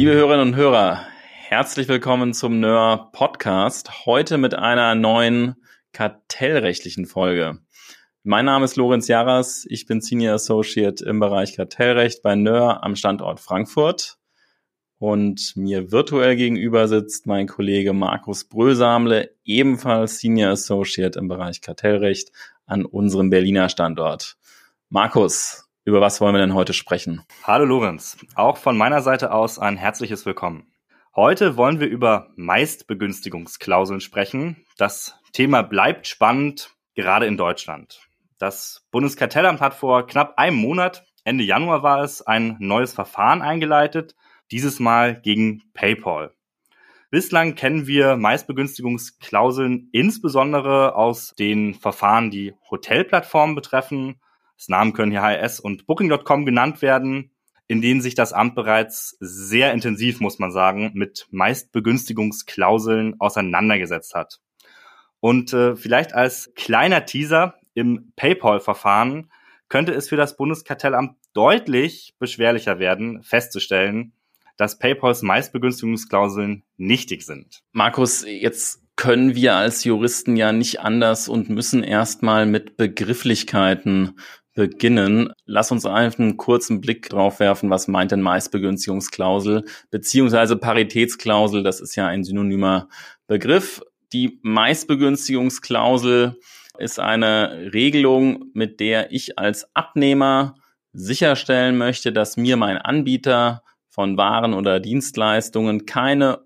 Liebe Hörerinnen und Hörer, herzlich willkommen zum NÖR Podcast. Heute mit einer neuen kartellrechtlichen Folge. Mein Name ist Lorenz Jaras. Ich bin Senior Associate im Bereich Kartellrecht bei NÖR am Standort Frankfurt. Und mir virtuell gegenüber sitzt mein Kollege Markus Brösamle, ebenfalls Senior Associate im Bereich Kartellrecht an unserem Berliner Standort. Markus, über was wollen wir denn heute sprechen? Hallo Lorenz, auch von meiner Seite aus ein herzliches Willkommen. Heute wollen wir über Meistbegünstigungsklauseln sprechen. Das Thema bleibt spannend, gerade in Deutschland. Das Bundeskartellamt hat vor knapp einem Monat, Ende Januar war es, ein neues Verfahren eingeleitet, dieses Mal gegen PayPal. Bislang kennen wir Meistbegünstigungsklauseln insbesondere aus den Verfahren, die Hotelplattformen betreffen. Das Namen können hier HRS und Booking.com genannt werden, in denen sich das Amt bereits sehr intensiv, muss man sagen, mit Meistbegünstigungsklauseln auseinandergesetzt hat. Und äh, vielleicht als kleiner Teaser, im PayPal-Verfahren könnte es für das Bundeskartellamt deutlich beschwerlicher werden, festzustellen, dass PayPals Meistbegünstigungsklauseln nichtig sind. Markus, jetzt können wir als Juristen ja nicht anders und müssen erstmal mit Begrifflichkeiten beginnen. Lass uns einfach einen kurzen Blick drauf werfen, was meint denn Meistbegünstigungsklausel beziehungsweise Paritätsklausel, das ist ja ein synonymer Begriff. Die Meistbegünstigungsklausel ist eine Regelung, mit der ich als Abnehmer sicherstellen möchte, dass mir mein Anbieter von Waren oder Dienstleistungen keine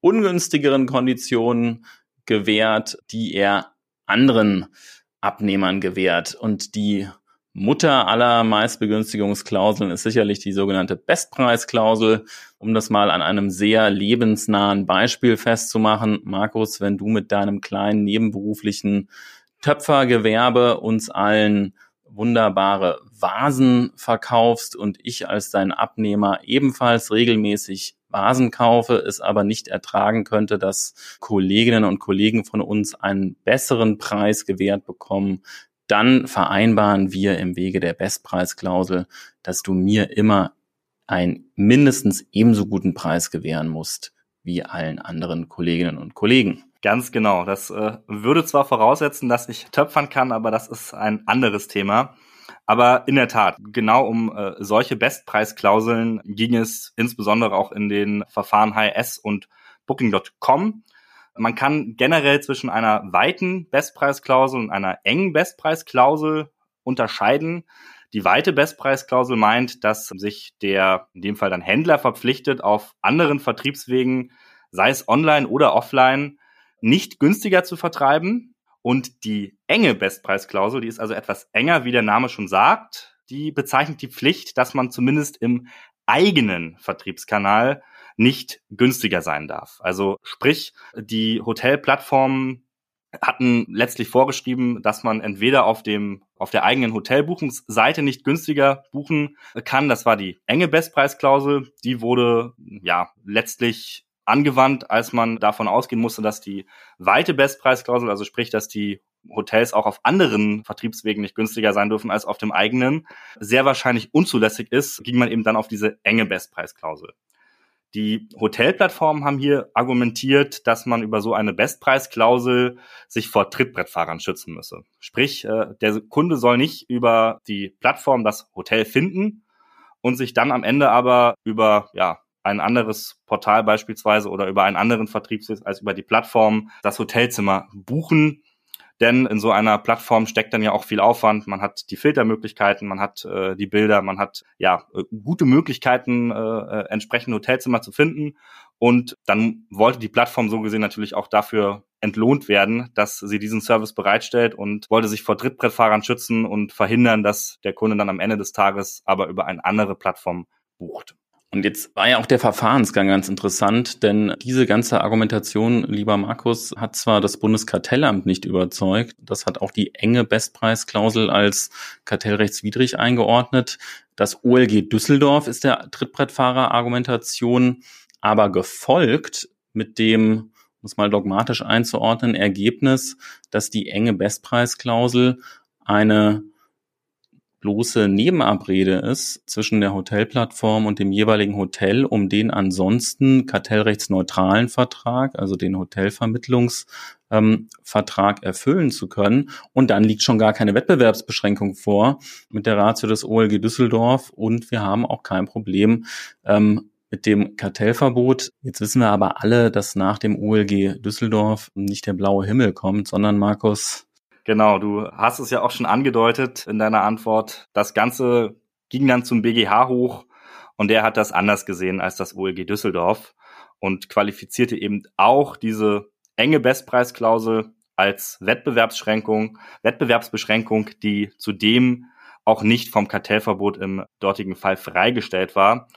ungünstigeren Konditionen gewährt, die er anderen Abnehmern gewährt. Und die Mutter aller Meistbegünstigungsklauseln ist sicherlich die sogenannte Bestpreisklausel. Um das mal an einem sehr lebensnahen Beispiel festzumachen, Markus, wenn du mit deinem kleinen nebenberuflichen Töpfergewerbe uns allen wunderbare Vasen verkaufst und ich als dein Abnehmer ebenfalls regelmäßig Vasen kaufe, es aber nicht ertragen könnte, dass Kolleginnen und Kollegen von uns einen besseren Preis gewährt bekommen, dann vereinbaren wir im Wege der Bestpreisklausel, dass du mir immer einen mindestens ebenso guten Preis gewähren musst wie allen anderen Kolleginnen und Kollegen. Ganz genau. Das äh, würde zwar voraussetzen, dass ich töpfern kann, aber das ist ein anderes Thema. Aber in der Tat, genau um äh, solche Bestpreisklauseln ging es insbesondere auch in den Verfahren HRS und Booking.com. Man kann generell zwischen einer weiten Bestpreisklausel und einer engen Bestpreisklausel unterscheiden. Die weite Bestpreisklausel meint, dass sich der, in dem Fall dann Händler verpflichtet, auf anderen Vertriebswegen, sei es online oder offline, nicht günstiger zu vertreiben. Und die enge Bestpreisklausel, die ist also etwas enger, wie der Name schon sagt, die bezeichnet die Pflicht, dass man zumindest im eigenen Vertriebskanal nicht günstiger sein darf. Also sprich, die Hotelplattformen hatten letztlich vorgeschrieben, dass man entweder auf dem auf der eigenen Hotelbuchungsseite nicht günstiger buchen kann. Das war die enge Bestpreisklausel. Die wurde ja letztlich angewandt, als man davon ausgehen musste, dass die weite Bestpreisklausel, also sprich, dass die Hotels auch auf anderen Vertriebswegen nicht günstiger sein dürfen als auf dem eigenen, sehr wahrscheinlich unzulässig ist, ging man eben dann auf diese enge Bestpreisklausel. Die Hotelplattformen haben hier argumentiert, dass man über so eine Bestpreisklausel sich vor Trittbrettfahrern schützen müsse. Sprich, äh, der Kunde soll nicht über die Plattform das Hotel finden und sich dann am Ende aber über ja, ein anderes Portal beispielsweise oder über einen anderen Vertriebssitz als über die Plattform das Hotelzimmer buchen. Denn in so einer Plattform steckt dann ja auch viel Aufwand. Man hat die Filtermöglichkeiten, man hat äh, die Bilder, man hat ja äh, gute Möglichkeiten, äh, äh, entsprechende Hotelzimmer zu finden. Und dann wollte die Plattform so gesehen natürlich auch dafür entlohnt werden, dass sie diesen Service bereitstellt und wollte sich vor Drittbrettfahrern schützen und verhindern, dass der Kunde dann am Ende des Tages aber über eine andere Plattform bucht. Und jetzt war ja auch der Verfahrensgang ganz interessant, denn diese ganze Argumentation, lieber Markus, hat zwar das Bundeskartellamt nicht überzeugt, das hat auch die enge Bestpreisklausel als kartellrechtswidrig eingeordnet. Das OLG Düsseldorf ist der Trittbrettfahrer-Argumentation aber gefolgt mit dem, um es mal dogmatisch einzuordnen, Ergebnis, dass die enge Bestpreisklausel eine bloße Nebenabrede ist zwischen der Hotelplattform und dem jeweiligen Hotel, um den ansonsten kartellrechtsneutralen Vertrag, also den Hotelvermittlungsvertrag ähm, erfüllen zu können. Und dann liegt schon gar keine Wettbewerbsbeschränkung vor mit der Ratio des OLG Düsseldorf und wir haben auch kein Problem ähm, mit dem Kartellverbot. Jetzt wissen wir aber alle, dass nach dem OLG Düsseldorf nicht der blaue Himmel kommt, sondern Markus. Genau, du hast es ja auch schon angedeutet in deiner Antwort. Das Ganze ging dann zum BGH hoch und der hat das anders gesehen als das OLG Düsseldorf und qualifizierte eben auch diese enge Bestpreisklausel als Wettbewerbsbeschränkung, Wettbewerbsbeschränkung, die zudem auch nicht vom Kartellverbot im dortigen Fall freigestellt war.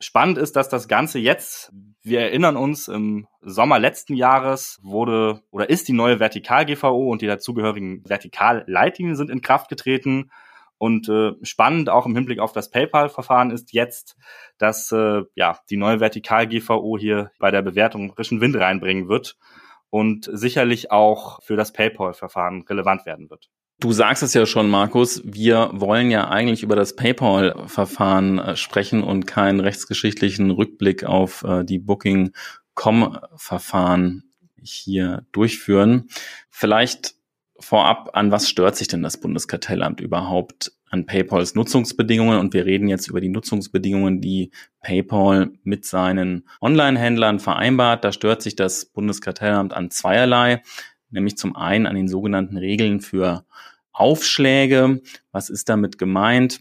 Spannend ist, dass das Ganze jetzt, wir erinnern uns, im Sommer letzten Jahres wurde oder ist die neue Vertikal-GVO und die dazugehörigen Vertikalleitlinien sind in Kraft getreten. Und äh, spannend auch im Hinblick auf das PayPal-Verfahren ist jetzt, dass äh, ja die neue Vertikal-GVO hier bei der Bewertung frischen Wind reinbringen wird und sicherlich auch für das PayPal-Verfahren relevant werden wird. Du sagst es ja schon, Markus, wir wollen ja eigentlich über das PayPal-Verfahren äh, sprechen und keinen rechtsgeschichtlichen Rückblick auf äh, die Booking.com-Verfahren hier durchführen. Vielleicht vorab, an was stört sich denn das Bundeskartellamt überhaupt an PayPals Nutzungsbedingungen? Und wir reden jetzt über die Nutzungsbedingungen, die PayPal mit seinen Online-Händlern vereinbart. Da stört sich das Bundeskartellamt an zweierlei, nämlich zum einen an den sogenannten Regeln für Aufschläge. Was ist damit gemeint?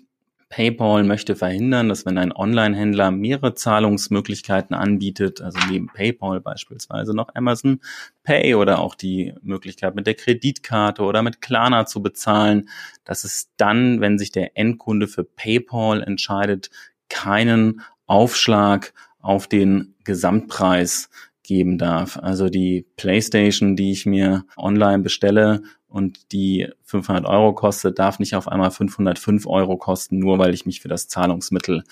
PayPal möchte verhindern, dass wenn ein Online-Händler mehrere Zahlungsmöglichkeiten anbietet, also neben PayPal beispielsweise noch Amazon Pay oder auch die Möglichkeit mit der Kreditkarte oder mit Klarna zu bezahlen, dass es dann, wenn sich der Endkunde für PayPal entscheidet, keinen Aufschlag auf den Gesamtpreis geben darf. Also die PlayStation, die ich mir online bestelle und die 500 Euro kostet, darf nicht auf einmal 505 Euro kosten, nur weil ich mich für das Zahlungsmittel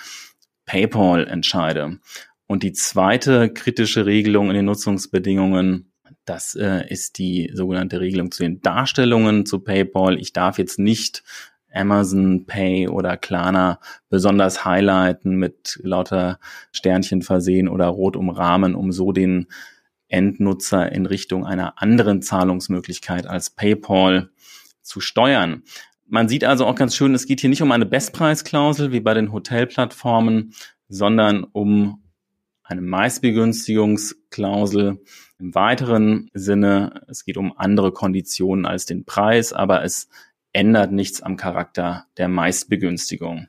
PayPal entscheide. Und die zweite kritische Regelung in den Nutzungsbedingungen, das äh, ist die sogenannte Regelung zu den Darstellungen zu PayPal. Ich darf jetzt nicht Amazon Pay oder Klarna besonders highlighten mit lauter Sternchen versehen oder rot umrahmen, um so den Endnutzer in Richtung einer anderen Zahlungsmöglichkeit als PayPal zu steuern. Man sieht also auch ganz schön, es geht hier nicht um eine Bestpreisklausel wie bei den Hotelplattformen, sondern um eine Meistbegünstigungsklausel im weiteren Sinne. Es geht um andere Konditionen als den Preis, aber es ändert nichts am Charakter der Meistbegünstigung.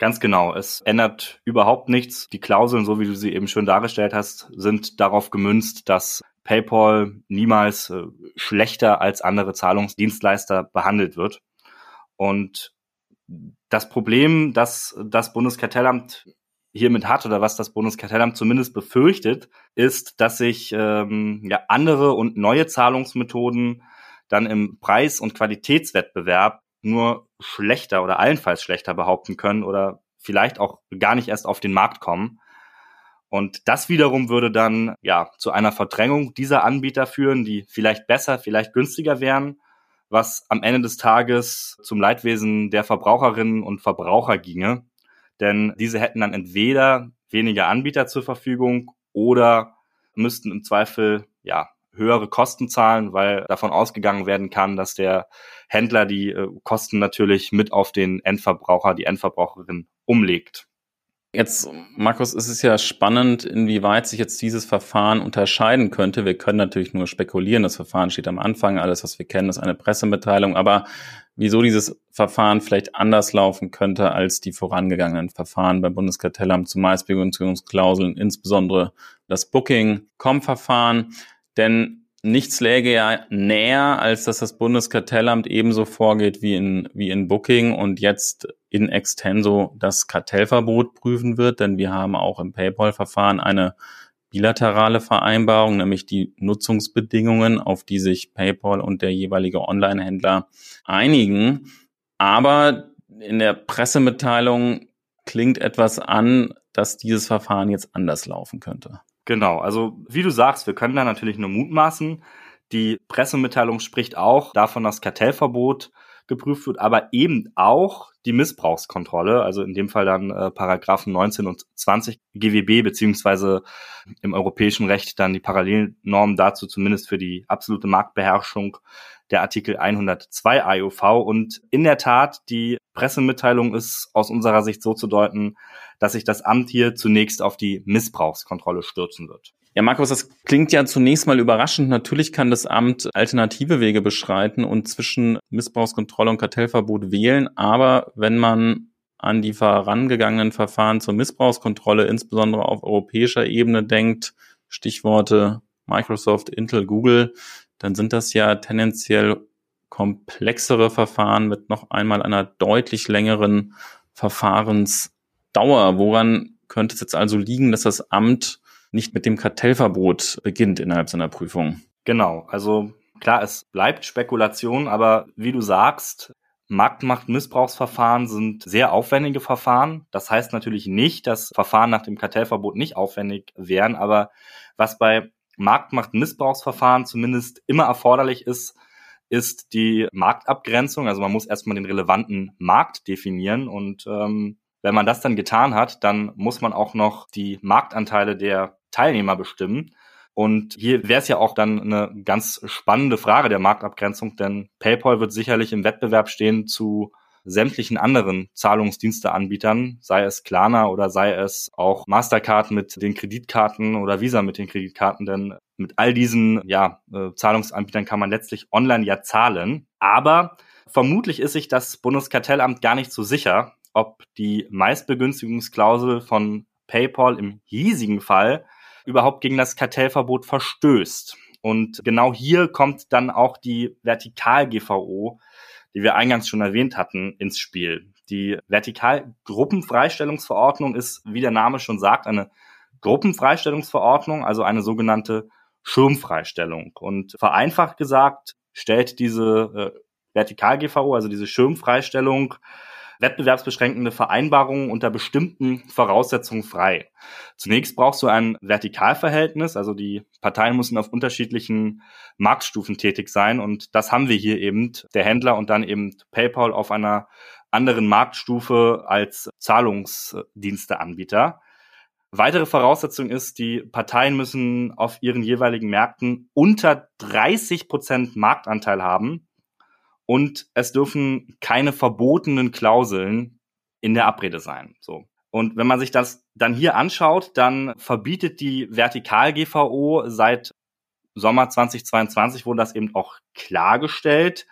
Ganz genau. Es ändert überhaupt nichts. Die Klauseln, so wie du sie eben schön dargestellt hast, sind darauf gemünzt, dass PayPal niemals äh, schlechter als andere Zahlungsdienstleister behandelt wird. Und das Problem, das das Bundeskartellamt hiermit hat oder was das Bundeskartellamt zumindest befürchtet, ist, dass sich ähm, ja andere und neue Zahlungsmethoden dann im Preis- und Qualitätswettbewerb nur schlechter oder allenfalls schlechter behaupten können oder vielleicht auch gar nicht erst auf den Markt kommen. Und das wiederum würde dann ja zu einer Verdrängung dieser Anbieter führen, die vielleicht besser, vielleicht günstiger wären, was am Ende des Tages zum Leidwesen der Verbraucherinnen und Verbraucher ginge. Denn diese hätten dann entweder weniger Anbieter zur Verfügung oder müssten im Zweifel ja höhere Kosten zahlen, weil davon ausgegangen werden kann, dass der Händler die äh, Kosten natürlich mit auf den Endverbraucher, die Endverbraucherin umlegt. Jetzt, Markus, ist es ja spannend, inwieweit sich jetzt dieses Verfahren unterscheiden könnte. Wir können natürlich nur spekulieren. Das Verfahren steht am Anfang. Alles, was wir kennen, ist eine Pressemitteilung. Aber wieso dieses Verfahren vielleicht anders laufen könnte als die vorangegangenen Verfahren beim Bundeskartellamt zu Maßbegünstigungsklauseln, insbesondere das Booking.com-Verfahren. Denn nichts läge ja näher, als dass das Bundeskartellamt ebenso vorgeht wie in, wie in Booking und jetzt in extenso das Kartellverbot prüfen wird, denn wir haben auch im PayPal-Verfahren eine bilaterale Vereinbarung, nämlich die Nutzungsbedingungen, auf die sich PayPal und der jeweilige Online-Händler einigen. Aber in der Pressemitteilung klingt etwas an, dass dieses Verfahren jetzt anders laufen könnte. Genau, also wie du sagst, wir können da natürlich nur mutmaßen. Die Pressemitteilung spricht auch davon, dass Kartellverbot geprüft wird, aber eben auch die Missbrauchskontrolle, also in dem Fall dann äh, Paragraphen 19 und 20 GWB beziehungsweise im europäischen Recht dann die Parallelnormen dazu zumindest für die absolute Marktbeherrschung der Artikel 102 AIOV und in der Tat die Pressemitteilung ist aus unserer Sicht so zu deuten, dass sich das Amt hier zunächst auf die Missbrauchskontrolle stürzen wird. Ja, Markus, das klingt ja zunächst mal überraschend. Natürlich kann das Amt alternative Wege beschreiten und zwischen Missbrauchskontrolle und Kartellverbot wählen. Aber wenn man an die vorangegangenen Verfahren zur Missbrauchskontrolle, insbesondere auf europäischer Ebene denkt, Stichworte Microsoft, Intel, Google, dann sind das ja tendenziell komplexere Verfahren mit noch einmal einer deutlich längeren Verfahrensdauer. Woran könnte es jetzt also liegen, dass das Amt nicht mit dem Kartellverbot beginnt innerhalb seiner Prüfung. Genau, also klar, es bleibt Spekulation, aber wie du sagst, Marktmacht-Missbrauchsverfahren sind sehr aufwendige Verfahren. Das heißt natürlich nicht, dass Verfahren nach dem Kartellverbot nicht aufwendig wären, aber was bei Marktmacht-Missbrauchsverfahren zumindest immer erforderlich ist, ist die Marktabgrenzung. Also man muss erstmal den relevanten Markt definieren und ähm, wenn man das dann getan hat, dann muss man auch noch die Marktanteile der Teilnehmer bestimmen. Und hier wäre es ja auch dann eine ganz spannende Frage der Marktabgrenzung, denn PayPal wird sicherlich im Wettbewerb stehen zu sämtlichen anderen Zahlungsdiensteanbietern, sei es Klarna oder sei es auch Mastercard mit den Kreditkarten oder Visa mit den Kreditkarten, denn mit all diesen ja, äh, Zahlungsanbietern kann man letztlich online ja zahlen. Aber vermutlich ist sich das Bundeskartellamt gar nicht so sicher, ob die Meistbegünstigungsklausel von PayPal im hiesigen Fall überhaupt gegen das Kartellverbot verstößt. Und genau hier kommt dann auch die Vertikal-GVO, die wir eingangs schon erwähnt hatten, ins Spiel. Die Vertikal-Gruppenfreistellungsverordnung ist, wie der Name schon sagt, eine Gruppenfreistellungsverordnung, also eine sogenannte Schirmfreistellung. Und vereinfacht gesagt stellt diese äh, Vertikal-GVO, also diese Schirmfreistellung, wettbewerbsbeschränkende Vereinbarungen unter bestimmten Voraussetzungen frei. Zunächst brauchst du ein Vertikalverhältnis, also die Parteien müssen auf unterschiedlichen Marktstufen tätig sein und das haben wir hier eben, der Händler und dann eben PayPal auf einer anderen Marktstufe als Zahlungsdiensteanbieter. Weitere Voraussetzung ist, die Parteien müssen auf ihren jeweiligen Märkten unter 30 Prozent Marktanteil haben und es dürfen keine verbotenen Klauseln in der Abrede sein. So. Und wenn man sich das dann hier anschaut, dann verbietet die Vertikal-GVO seit Sommer 2022 wurde das eben auch klargestellt.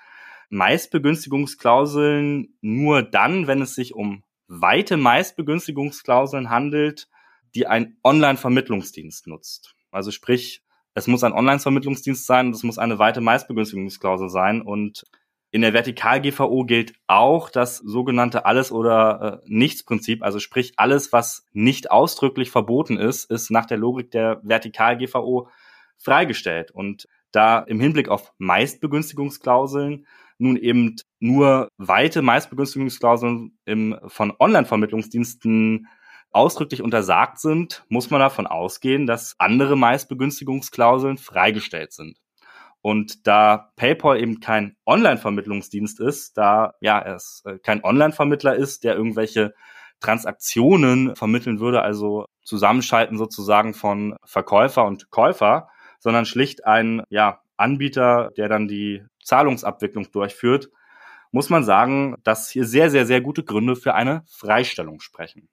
Meistbegünstigungsklauseln nur dann, wenn es sich um weite Meistbegünstigungsklauseln handelt, die ein Online-Vermittlungsdienst nutzt. Also sprich, es muss ein Online-Vermittlungsdienst sein und es muss eine weite Meistbegünstigungsklausel sein. Und in der Vertikal-GVO gilt auch das sogenannte Alles- oder äh, Nichts-Prinzip. Also sprich, alles, was nicht ausdrücklich verboten ist, ist nach der Logik der Vertikal-GVO freigestellt. Und da im Hinblick auf Meistbegünstigungsklauseln nun eben nur weite Meistbegünstigungsklauseln im, von Online-Vermittlungsdiensten ausdrücklich untersagt sind, muss man davon ausgehen, dass andere Meistbegünstigungsklauseln freigestellt sind. Und da PayPal eben kein Online-Vermittlungsdienst ist, da ja es äh, kein Online-Vermittler ist, der irgendwelche Transaktionen vermitteln würde, also Zusammenschalten sozusagen von Verkäufer und Käufer, sondern schlicht ein ja, Anbieter, der dann die Zahlungsabwicklung durchführt, muss man sagen, dass hier sehr, sehr, sehr gute Gründe für eine Freistellung sprechen.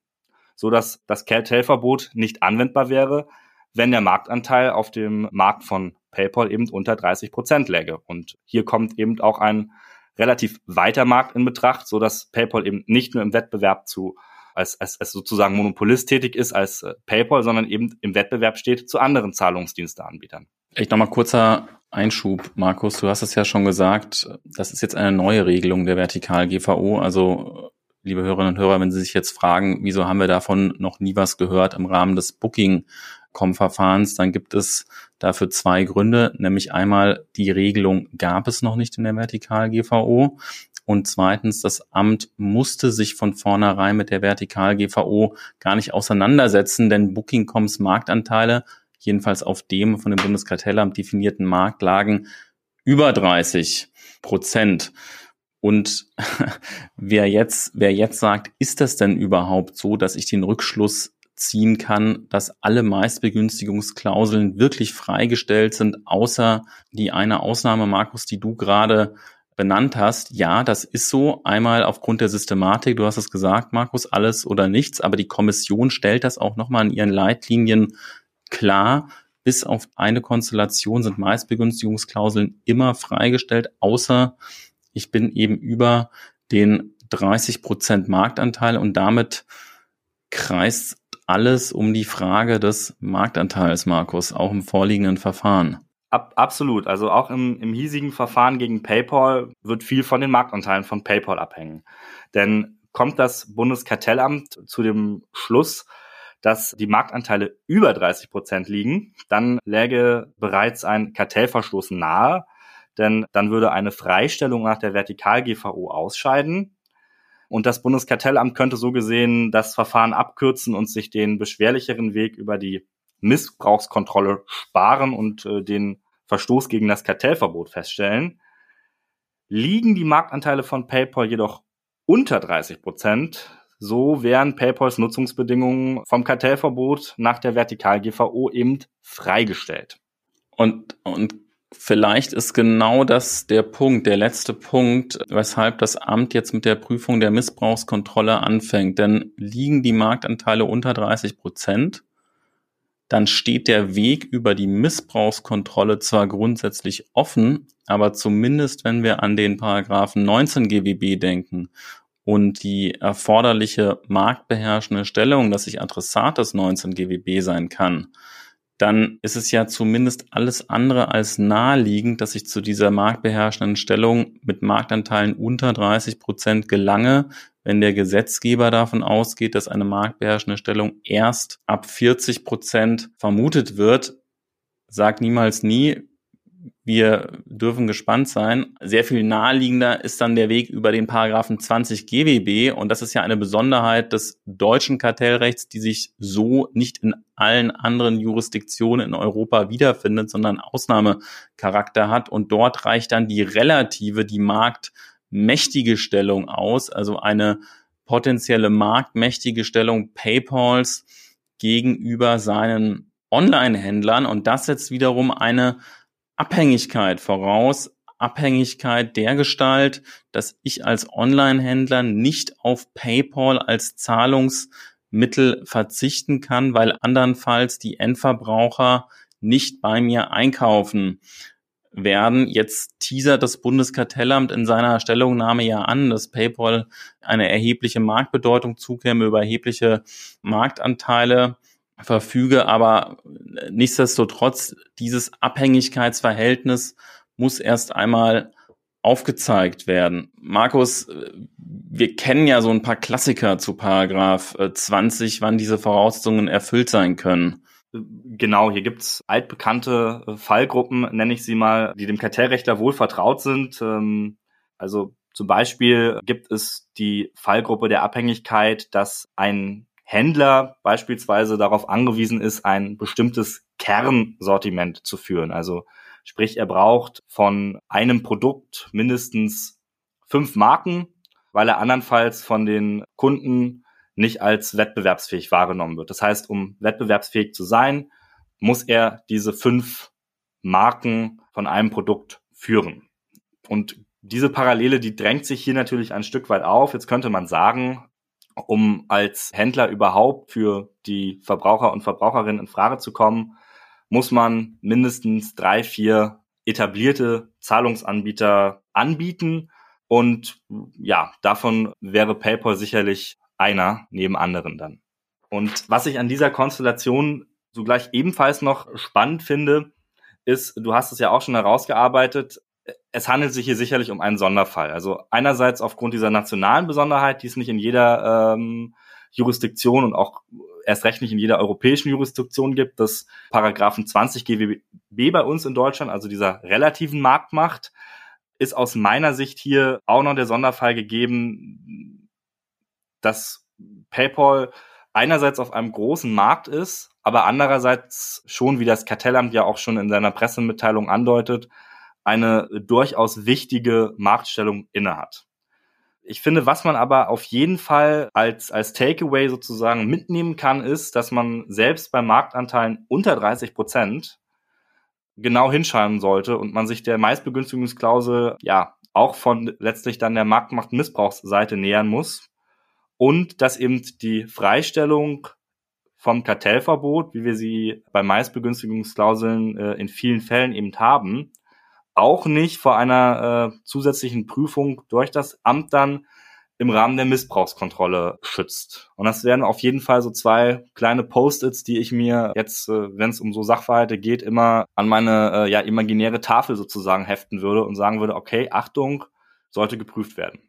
So dass das Cartel-Verbot nicht anwendbar wäre, wenn der Marktanteil auf dem Markt von PayPal eben unter 30 Prozent läge. Und hier kommt eben auch ein relativ weiter Markt in Betracht, so dass PayPal eben nicht nur im Wettbewerb zu als, als, als sozusagen Monopolist tätig ist als äh, PayPal, sondern eben im Wettbewerb steht zu anderen Zahlungsdiensteanbietern. Echt nochmal kurzer Einschub, Markus. Du hast es ja schon gesagt, das ist jetzt eine neue Regelung der Vertikal-GVO. Also, liebe Hörerinnen und Hörer, wenn Sie sich jetzt fragen, wieso haben wir davon noch nie was gehört im Rahmen des Booking Com-Verfahrens, dann gibt es dafür zwei Gründe, nämlich einmal die Regelung gab es noch nicht in der Vertikal-GVO und zweitens das Amt musste sich von vornherein mit der Vertikal-GVO gar nicht auseinandersetzen, denn Booking.coms Marktanteile, jedenfalls auf dem von dem Bundeskartellamt definierten Markt, lagen über 30 Prozent. Und wer jetzt, wer jetzt sagt, ist das denn überhaupt so, dass ich den Rückschluss ziehen kann, dass alle Meistbegünstigungsklauseln wirklich freigestellt sind, außer die eine Ausnahme, Markus, die du gerade benannt hast. Ja, das ist so. Einmal aufgrund der Systematik, du hast es gesagt, Markus, alles oder nichts, aber die Kommission stellt das auch nochmal in ihren Leitlinien klar. Bis auf eine Konstellation sind Meistbegünstigungsklauseln immer freigestellt, außer ich bin eben über den 30 Prozent Marktanteil und damit kreist alles um die Frage des Marktanteils, Markus, auch im vorliegenden Verfahren. Ab, absolut. Also auch im, im hiesigen Verfahren gegen PayPal wird viel von den Marktanteilen von PayPal abhängen. Denn kommt das Bundeskartellamt zu dem Schluss, dass die Marktanteile über 30 Prozent liegen, dann läge bereits ein Kartellverstoß nahe, denn dann würde eine Freistellung nach der Vertikal-GVO ausscheiden und das Bundeskartellamt könnte so gesehen das Verfahren abkürzen und sich den beschwerlicheren Weg über die Missbrauchskontrolle sparen und äh, den Verstoß gegen das Kartellverbot feststellen. Liegen die Marktanteile von PayPal jedoch unter 30 Prozent, so wären PayPals Nutzungsbedingungen vom Kartellverbot nach der Vertikal-GVO eben freigestellt. Und, und Vielleicht ist genau das der Punkt, der letzte Punkt, weshalb das Amt jetzt mit der Prüfung der Missbrauchskontrolle anfängt. Denn liegen die Marktanteile unter 30 Prozent, dann steht der Weg über die Missbrauchskontrolle zwar grundsätzlich offen, aber zumindest wenn wir an den Paragraphen 19 GWB denken und die erforderliche marktbeherrschende Stellung, dass ich Adressat des 19 GWB sein kann, dann ist es ja zumindest alles andere als naheliegend, dass ich zu dieser marktbeherrschenden Stellung mit Marktanteilen unter 30 Prozent gelange, wenn der Gesetzgeber davon ausgeht, dass eine marktbeherrschende Stellung erst ab 40 Prozent vermutet wird. Sag niemals nie, wir dürfen gespannt sein. Sehr viel naheliegender ist dann der Weg über den Paragraphen 20 GWB und das ist ja eine Besonderheit des deutschen Kartellrechts, die sich so nicht in allen anderen Jurisdiktionen in Europa wiederfindet, sondern Ausnahmecharakter hat. Und dort reicht dann die relative, die marktmächtige Stellung aus, also eine potenzielle marktmächtige Stellung PayPals gegenüber seinen Online-Händlern. Und das setzt wiederum eine Abhängigkeit voraus, Abhängigkeit der Gestalt, dass ich als Online-Händler nicht auf PayPal als Zahlungsmittel verzichten kann, weil andernfalls die Endverbraucher nicht bei mir einkaufen werden. Jetzt teasert das Bundeskartellamt in seiner Stellungnahme ja an, dass PayPal eine erhebliche Marktbedeutung zukäme über erhebliche Marktanteile verfüge, aber nichtsdestotrotz dieses Abhängigkeitsverhältnis muss erst einmal aufgezeigt werden. Markus, wir kennen ja so ein paar Klassiker zu Paragraph 20, wann diese Voraussetzungen erfüllt sein können. Genau, hier gibt's altbekannte äh, Fallgruppen, nenne ich sie mal, die dem Kartellrechtler wohl vertraut sind. Ähm, also zum Beispiel gibt es die Fallgruppe der Abhängigkeit, dass ein Händler beispielsweise darauf angewiesen ist, ein bestimmtes Kernsortiment zu führen. Also sprich, er braucht von einem Produkt mindestens fünf Marken, weil er andernfalls von den Kunden nicht als wettbewerbsfähig wahrgenommen wird. Das heißt, um wettbewerbsfähig zu sein, muss er diese fünf Marken von einem Produkt führen. Und diese Parallele, die drängt sich hier natürlich ein Stück weit auf. Jetzt könnte man sagen, um als Händler überhaupt für die Verbraucher und Verbraucherinnen in Frage zu kommen, muss man mindestens drei, vier etablierte Zahlungsanbieter anbieten. Und ja, davon wäre PayPal sicherlich einer neben anderen dann. Und was ich an dieser Konstellation sogleich ebenfalls noch spannend finde, ist, du hast es ja auch schon herausgearbeitet, es handelt sich hier sicherlich um einen Sonderfall. Also einerseits aufgrund dieser nationalen Besonderheit, die es nicht in jeder ähm, Jurisdiktion und auch erst recht nicht in jeder europäischen Jurisdiktion gibt, dass Paragraphen 20 GWB bei uns in Deutschland, also dieser relativen Marktmacht, ist aus meiner Sicht hier auch noch der Sonderfall gegeben, dass PayPal einerseits auf einem großen Markt ist, aber andererseits schon, wie das Kartellamt ja auch schon in seiner Pressemitteilung andeutet, eine durchaus wichtige Marktstellung innehat. Ich finde, was man aber auf jeden Fall als, als Takeaway sozusagen mitnehmen kann, ist, dass man selbst bei Marktanteilen unter 30 Prozent genau hinschauen sollte und man sich der Meistbegünstigungsklausel ja auch von letztlich dann der Marktmachtmissbrauchsseite nähern muss und dass eben die Freistellung vom Kartellverbot, wie wir sie bei Meistbegünstigungsklauseln äh, in vielen Fällen eben haben, auch nicht vor einer äh, zusätzlichen Prüfung durch das Amt dann im Rahmen der Missbrauchskontrolle schützt. Und das wären auf jeden Fall so zwei kleine Post-its, die ich mir jetzt, äh, wenn es um so Sachverhalte geht, immer an meine äh, ja imaginäre Tafel sozusagen heften würde und sagen würde, okay, Achtung, sollte geprüft werden.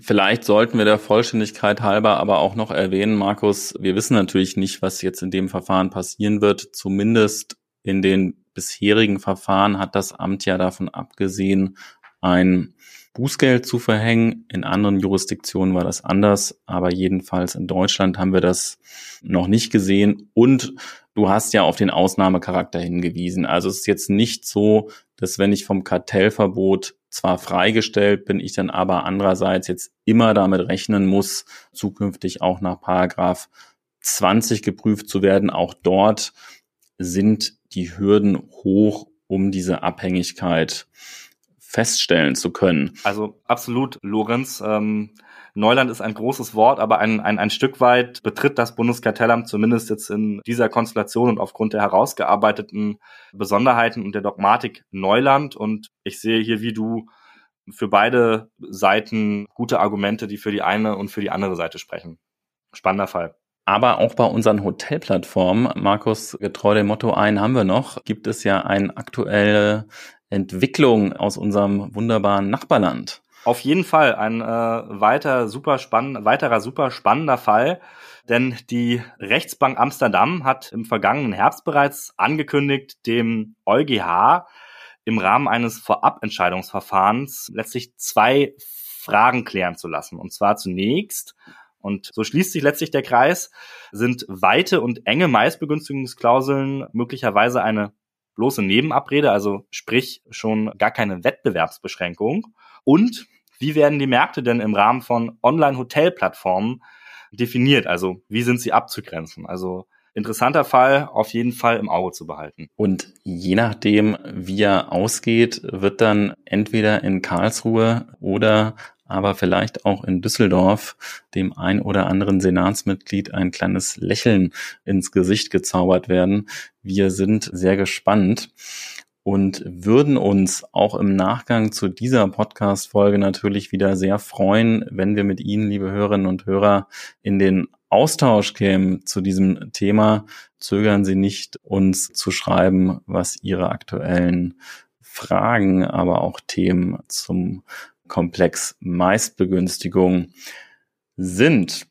Vielleicht sollten wir der Vollständigkeit halber aber auch noch erwähnen, Markus, wir wissen natürlich nicht, was jetzt in dem Verfahren passieren wird. Zumindest in den bisherigen Verfahren hat das Amt ja davon abgesehen, ein Bußgeld zu verhängen. In anderen Jurisdiktionen war das anders, aber jedenfalls in Deutschland haben wir das noch nicht gesehen. Und du hast ja auf den Ausnahmecharakter hingewiesen. Also es ist jetzt nicht so, dass wenn ich vom Kartellverbot zwar freigestellt bin, ich dann aber andererseits jetzt immer damit rechnen muss, zukünftig auch nach Paragraph 20 geprüft zu werden. Auch dort sind die Hürden hoch, um diese Abhängigkeit feststellen zu können. Also absolut, Lorenz. Ähm, Neuland ist ein großes Wort, aber ein, ein, ein Stück weit betritt das Bundeskartellamt zumindest jetzt in dieser Konstellation und aufgrund der herausgearbeiteten Besonderheiten und der Dogmatik Neuland. Und ich sehe hier wie du für beide Seiten gute Argumente, die für die eine und für die andere Seite sprechen. Spannender Fall. Aber auch bei unseren Hotelplattformen, Markus, getreu dem Motto ein haben wir noch, gibt es ja eine aktuelle Entwicklung aus unserem wunderbaren Nachbarland. Auf jeden Fall ein äh, weiter super spann weiterer super spannender Fall, denn die Rechtsbank Amsterdam hat im vergangenen Herbst bereits angekündigt, dem EuGH im Rahmen eines Vorabentscheidungsverfahrens letztlich zwei Fragen klären zu lassen. Und zwar zunächst, und so schließt sich letztlich der Kreis, sind weite und enge Maisbegünstigungsklauseln möglicherweise eine bloße Nebenabrede, also sprich schon gar keine Wettbewerbsbeschränkung. Und wie werden die Märkte denn im Rahmen von Online-Hotel-Plattformen definiert? Also wie sind sie abzugrenzen? Also interessanter Fall, auf jeden Fall im Auge zu behalten. Und je nachdem, wie er ausgeht, wird dann entweder in Karlsruhe oder aber vielleicht auch in Düsseldorf dem ein oder anderen Senatsmitglied ein kleines Lächeln ins Gesicht gezaubert werden. Wir sind sehr gespannt und würden uns auch im Nachgang zu dieser Podcast-Folge natürlich wieder sehr freuen, wenn wir mit Ihnen, liebe Hörerinnen und Hörer, in den Austausch kämen zu diesem Thema. Zögern Sie nicht, uns zu schreiben, was Ihre aktuellen Fragen, aber auch Themen zum Komplex Meistbegünstigung sind.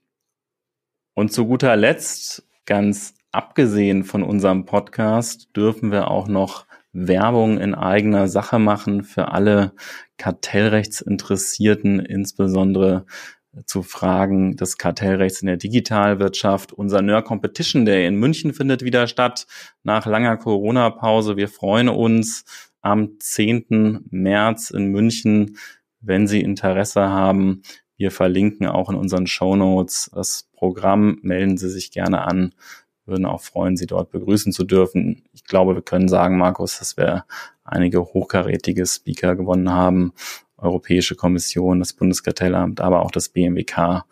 Und zu guter Letzt, ganz abgesehen von unserem Podcast, dürfen wir auch noch Werbung in eigener Sache machen für alle Kartellrechtsinteressierten, insbesondere zu Fragen des Kartellrechts in der Digitalwirtschaft. Unser NER Competition Day in München findet wieder statt nach langer Corona-Pause. Wir freuen uns am 10. März in München, wenn Sie Interesse haben. Wir verlinken auch in unseren Show Notes das Programm. Melden Sie sich gerne an würden auch freuen, Sie dort begrüßen zu dürfen. Ich glaube, wir können sagen, Markus, dass wir einige hochkarätige Speaker gewonnen haben. Europäische Kommission, das Bundeskartellamt, aber auch das BMWK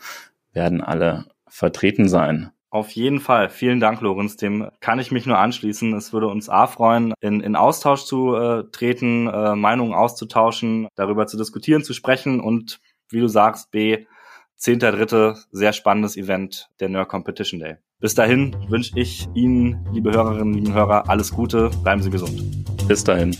werden alle vertreten sein. Auf jeden Fall. Vielen Dank, Lorenz. Dem kann ich mich nur anschließen. Es würde uns A freuen, in, in Austausch zu äh, treten, äh, Meinungen auszutauschen, darüber zu diskutieren, zu sprechen und wie du sagst, B, 10.3. sehr spannendes Event, der Nerd Competition Day. Bis dahin wünsche ich Ihnen, liebe Hörerinnen, lieben Hörer, alles Gute, bleiben Sie gesund. Bis dahin.